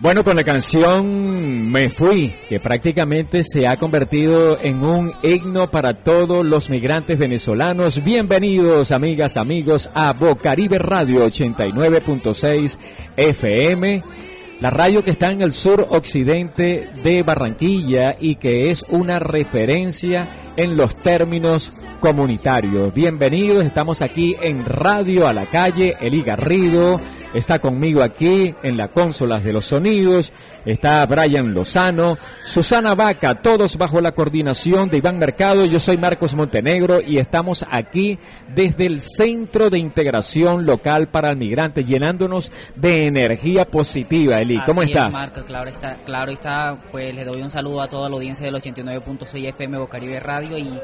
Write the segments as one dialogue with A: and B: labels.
A: Bueno, con la canción Me Fui, que prácticamente se ha convertido en un himno para todos los migrantes venezolanos. Bienvenidos, amigas, amigos, a Bocaribe Radio 89.6 FM. La radio que está en el sur occidente de Barranquilla y que es una referencia en los términos comunitarios. Bienvenidos, estamos aquí en Radio a la Calle, Eli Garrido Está conmigo aquí en la consola de los sonidos. Está Brian Lozano, Susana Vaca, todos bajo la coordinación de Iván Mercado. Yo soy Marcos Montenegro y estamos aquí desde el Centro de Integración Local para el Migrante, llenándonos de energía positiva. Eli, ¿cómo estás?
B: Marcos, claro está, claro está. Pues le doy un saludo a toda la audiencia del 89.6 FM Bocaribe Radio y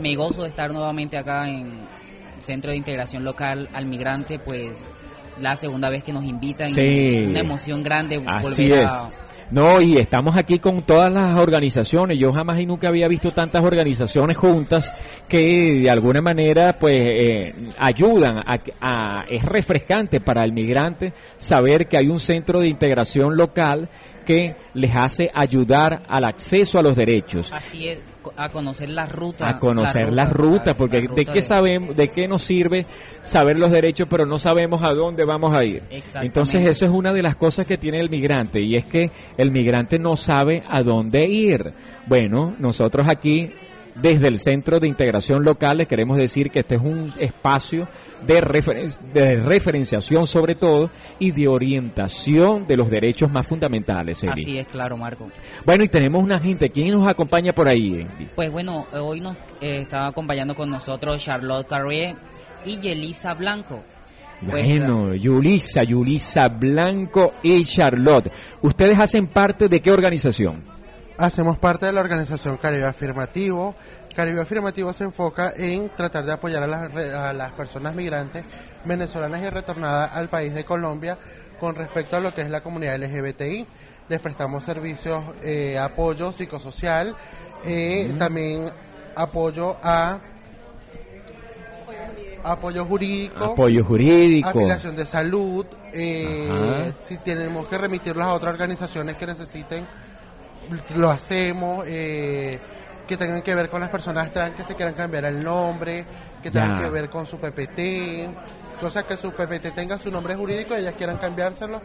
B: me gozo de estar nuevamente acá en Centro de Integración Local al Migrante, pues la segunda vez que nos invitan.
A: Sí.
B: una emoción grande.
A: Así es. No, y estamos aquí con todas las organizaciones. Yo jamás y nunca había visto tantas organizaciones juntas que de alguna manera pues eh, ayudan a, es refrescante para el migrante saber que hay un centro de integración local que les hace ayudar al acceso a los derechos.
B: Así es, a conocer la ruta.
A: A conocer las rutas, porque de qué sabemos, de qué nos sirve saber los derechos, pero no sabemos a dónde vamos a ir. Entonces eso es una de las cosas que tiene el migrante y es que el migrante no sabe a dónde ir. Bueno, nosotros aquí desde el Centro de Integración Local les queremos decir que este es un espacio de, de referenciación sobre todo y de orientación de los derechos más fundamentales.
B: Así es, claro, Marco.
A: Bueno, y tenemos una gente. ¿Quién nos acompaña por ahí?
B: Pues bueno, hoy nos eh, está acompañando con nosotros Charlotte Carrier y Yelisa Blanco.
A: Pues, bueno, Yulisa, Yulisa Blanco y Charlotte. ¿Ustedes hacen parte de qué organización?
C: Hacemos parte de la organización Caribe Afirmativo. Caribe Afirmativo se enfoca en tratar de apoyar a las, personas migrantes venezolanas y retornadas al país de Colombia con respecto a lo que es la comunidad LGBTI. Les prestamos servicios, eh, apoyo psicosocial, eh, también apoyo a apoyo jurídico,
A: apoyo jurídico,
C: afiliación de salud, eh, si tenemos que remitirlos a otras organizaciones que necesiten lo hacemos, eh, que tengan que ver con las personas trans que se quieran cambiar el nombre, que tengan que ver con su PPT, cosa que su PPT tenga su nombre jurídico y ellas quieran cambiárselo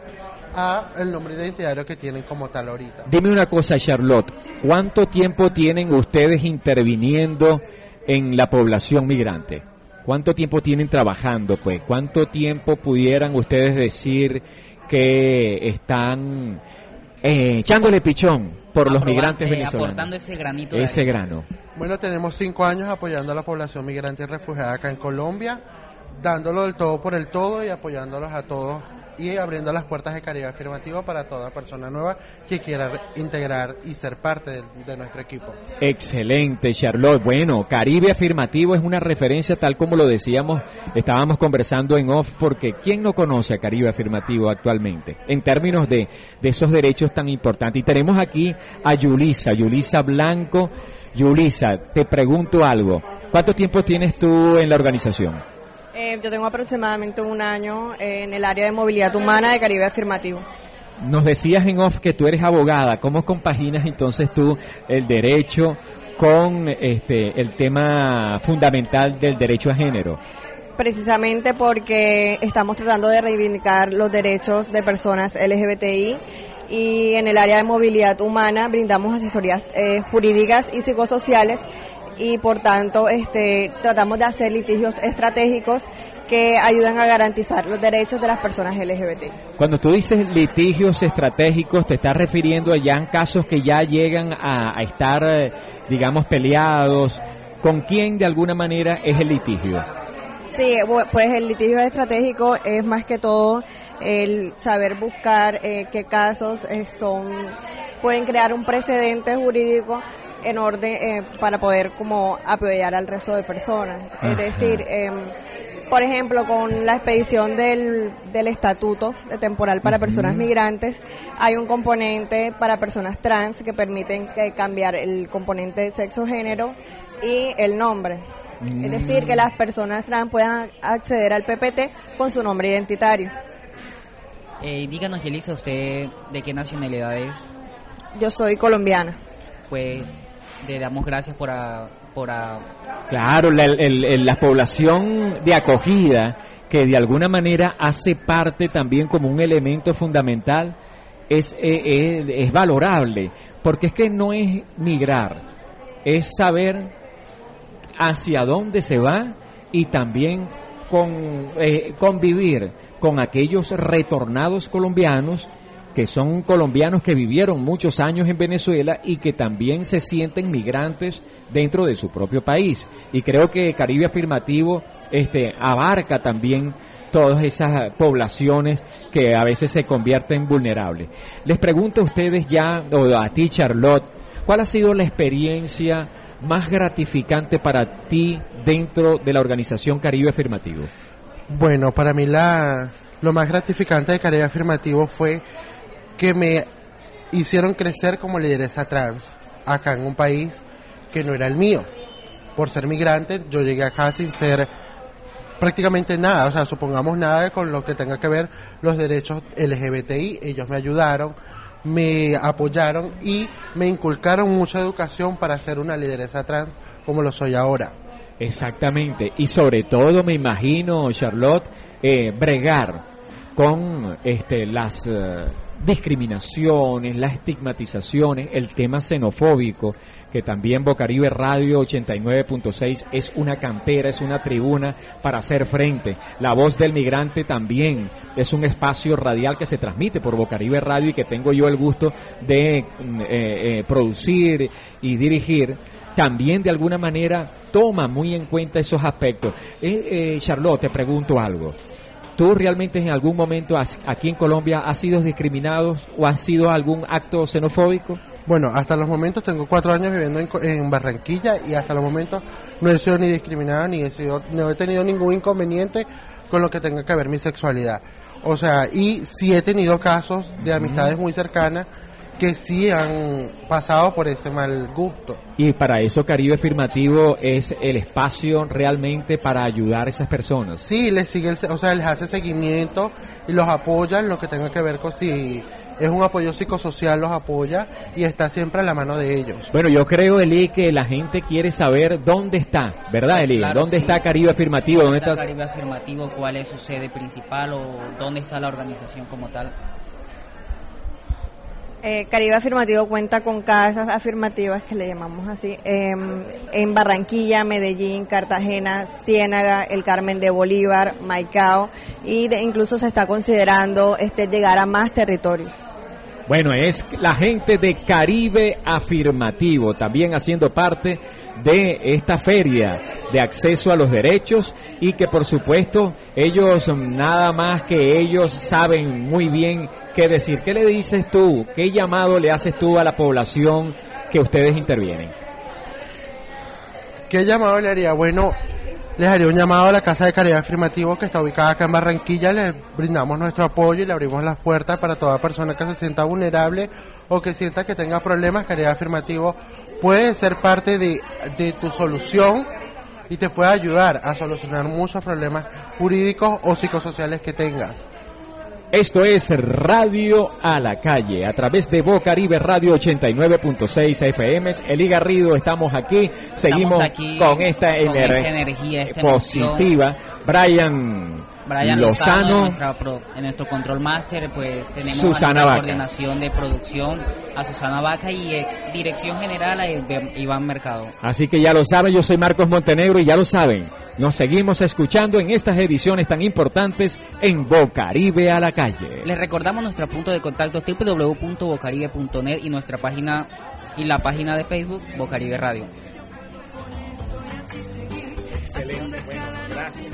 C: a el nombre identitario que tienen como tal ahorita.
A: Dime una cosa, Charlotte, ¿cuánto tiempo tienen ustedes interviniendo en la población migrante? ¿Cuánto tiempo tienen trabajando? Pues, ¿cuánto tiempo pudieran ustedes decir que están eh, echándole pichón por los migrantes eh, venezolanos.
B: Aportando ese granito.
A: ese grano.
C: Bueno, tenemos cinco años apoyando a la población migrante y refugiada acá en Colombia, dándolo del todo por el todo y apoyándolos a todos y abriendo las puertas de Caribe Afirmativo para toda persona nueva que quiera integrar y ser parte de, nuestro equipo.
A: Excelente, Charlotte. Bueno, Caribe Afirmativo es una referencia tal como lo decíamos, estábamos conversando en off, porque ¿quién no conoce a Caribe Afirmativo actualmente? En términos de, de esos derechos tan importantes. Y tenemos aquí a Yulisa, Yulisa Blanco. Yulisa, te pregunto algo. ¿Cuánto tiempo tienes tú en la organización?
D: Eh, yo tengo aproximadamente un año en el área de movilidad humana de Caribe Afirmativo.
A: Nos decías en off que tú eres abogada. ¿Cómo compaginas entonces tú el derecho con este el tema fundamental del derecho a género?
D: Precisamente porque estamos tratando de reivindicar los derechos de personas LGBTI y en el área de movilidad humana brindamos asesorías eh, jurídicas y psicosociales y por tanto este, tratamos de hacer litigios estratégicos que ayudan a garantizar los derechos de las personas LGBT.
A: Cuando tú dices litigios estratégicos, te estás refiriendo a ya casos que ya llegan a, estar, eh, digamos, peleados. ¿Con quién de alguna manera es el litigio?
D: Sí, pues el litigio estratégico es más que todo el saber buscar eh, qué casos eh, son pueden crear un precedente jurídico en orden eh, para poder como apoyar al resto de personas. Es decir, em, por ejemplo, con la expedición del, del estatuto de temporal para personas migrantes, hay un componente para personas trans que permiten eh, cambiar el componente sexo-género y el nombre. Es decir, que las personas trans puedan acceder al PPT con su nombre identitario.
B: Eh, díganos, Yelisa, ¿usted de qué nacionalidad es?
D: Yo soy colombiana.
B: Pues le damos gracias por... por
A: Claro, la, la población de acogida que de alguna manera hace parte también como un elemento fundamental es, eh, es, valorable, porque es que no es migrar, es saber hacia dónde se va y también con, eh, convivir con aquellos retornados colombianos que son colombianos que vivieron muchos años en Venezuela y que también se sienten migrantes dentro de su propio país. Y creo que Caribe Afirmativo este, abarca también todas esas poblaciones que a veces se convierten vulnerables. Les pregunto a ustedes ya, o a ti Charlotte, ¿cuál ha sido la experiencia más gratificante para ti dentro de la organización Caribe Afirmativo?
C: Bueno, para mí la, lo más gratificante de Caribe Afirmativo fue que me hicieron crecer como lideresa trans acá en un país que no era el mío. Por ser migrante, yo llegué acá sin ser prácticamente nada, o sea, supongamos nada con lo que tenga que ver los derechos LGBTI. Ellos me ayudaron, me apoyaron y me inculcaron mucha educación para ser una lideresa trans como lo soy ahora.
A: Exactamente, y sobre todo me imagino, Charlotte, eh, bregar con este, las... Eh, discriminaciones, las estigmatizaciones, el tema xenofóbico, que también Bocaribe Radio 89.6 es una cantera, es una tribuna para hacer frente. La voz del migrante también es un espacio radial que se transmite por Bocaribe Radio y que tengo yo el gusto de mm, eh, eh, producir y dirigir. También de alguna manera toma muy en cuenta esos aspectos. Eh, Charlotte, te pregunto algo. ¿Tú realmente en algún momento aquí en Colombia has sido discriminado o has sido algún acto xenofóbico?
C: Bueno, hasta los momentos tengo cuatro años viviendo en, Barranquilla y hasta los momentos no he sido ni discriminado ni he sido, no he tenido ningún inconveniente con lo que tenga que ver mi sexualidad. O sea, y sí he tenido casos de amistades muy cercanas que sí han pasado por ese mal gusto.
A: Y para eso Caribe Afirmativo es el espacio realmente para ayudar a esas personas.
C: Sí, les sigue, o sea, les hace seguimiento y los apoya en lo que tenga que ver con si es un apoyo psicosocial, los apoya y está siempre a la mano de ellos.
A: Bueno, yo creo, Eli, que la gente quiere saber dónde está, ¿verdad, Eli? ¿Dónde está Caribe Afirmativo?
B: ¿Dónde, está Caribe Afirmativo? ¿Cuál es su sede principal o dónde está la organización como tal?
D: Eh, Caribe Afirmativo cuenta con casas afirmativas que le llamamos así em, en Barranquilla, Medellín, Cartagena, Ciénaga, el Carmen de Bolívar, Maicao y incluso se está considerando este llegar a más territorios.
A: Bueno, es la gente de Caribe Afirmativo, también haciendo parte de esta feria de acceso a los derechos y que por supuesto ellos nada más que ellos saben muy bien qué decir. ¿Qué le dices tú? ¿Qué llamado le haces tú a la población que ustedes intervienen?
C: ¿Qué llamado le haría? Bueno, les haría un llamado a la Casa de Caridad Afirmativo que está ubicada acá en Barranquilla. Les brindamos nuestro apoyo y le abrimos las puertas para toda persona que se sienta vulnerable o que sienta que tenga problemas. Caridad Afirmativo puede ser parte de, de tu solución y te puede ayudar a solucionar muchos problemas jurídicos o psicosociales que tengas.
A: Esto es Radio a la Calle, a través de Bocaribe Radio 89.6 FM. Eli Garrido, estamos aquí, seguimos con esta, energía positiva. Brian,
B: Brian Lozano, en, nuestro control master, pues tenemos
A: Susana
B: la coordinación de producción a Susana Vaca y eh, dirección general a Iván Mercado.
A: Así que ya lo saben, yo soy Marcos Montenegro y ya lo saben. Nos seguimos escuchando en estas ediciones tan importantes en Bocaribe a la calle.
B: Les recordamos nuestro punto de contacto www.bocaribe.net y nuestra página y la página de Facebook Bocaribe Radio. Excelente, bueno, gracias.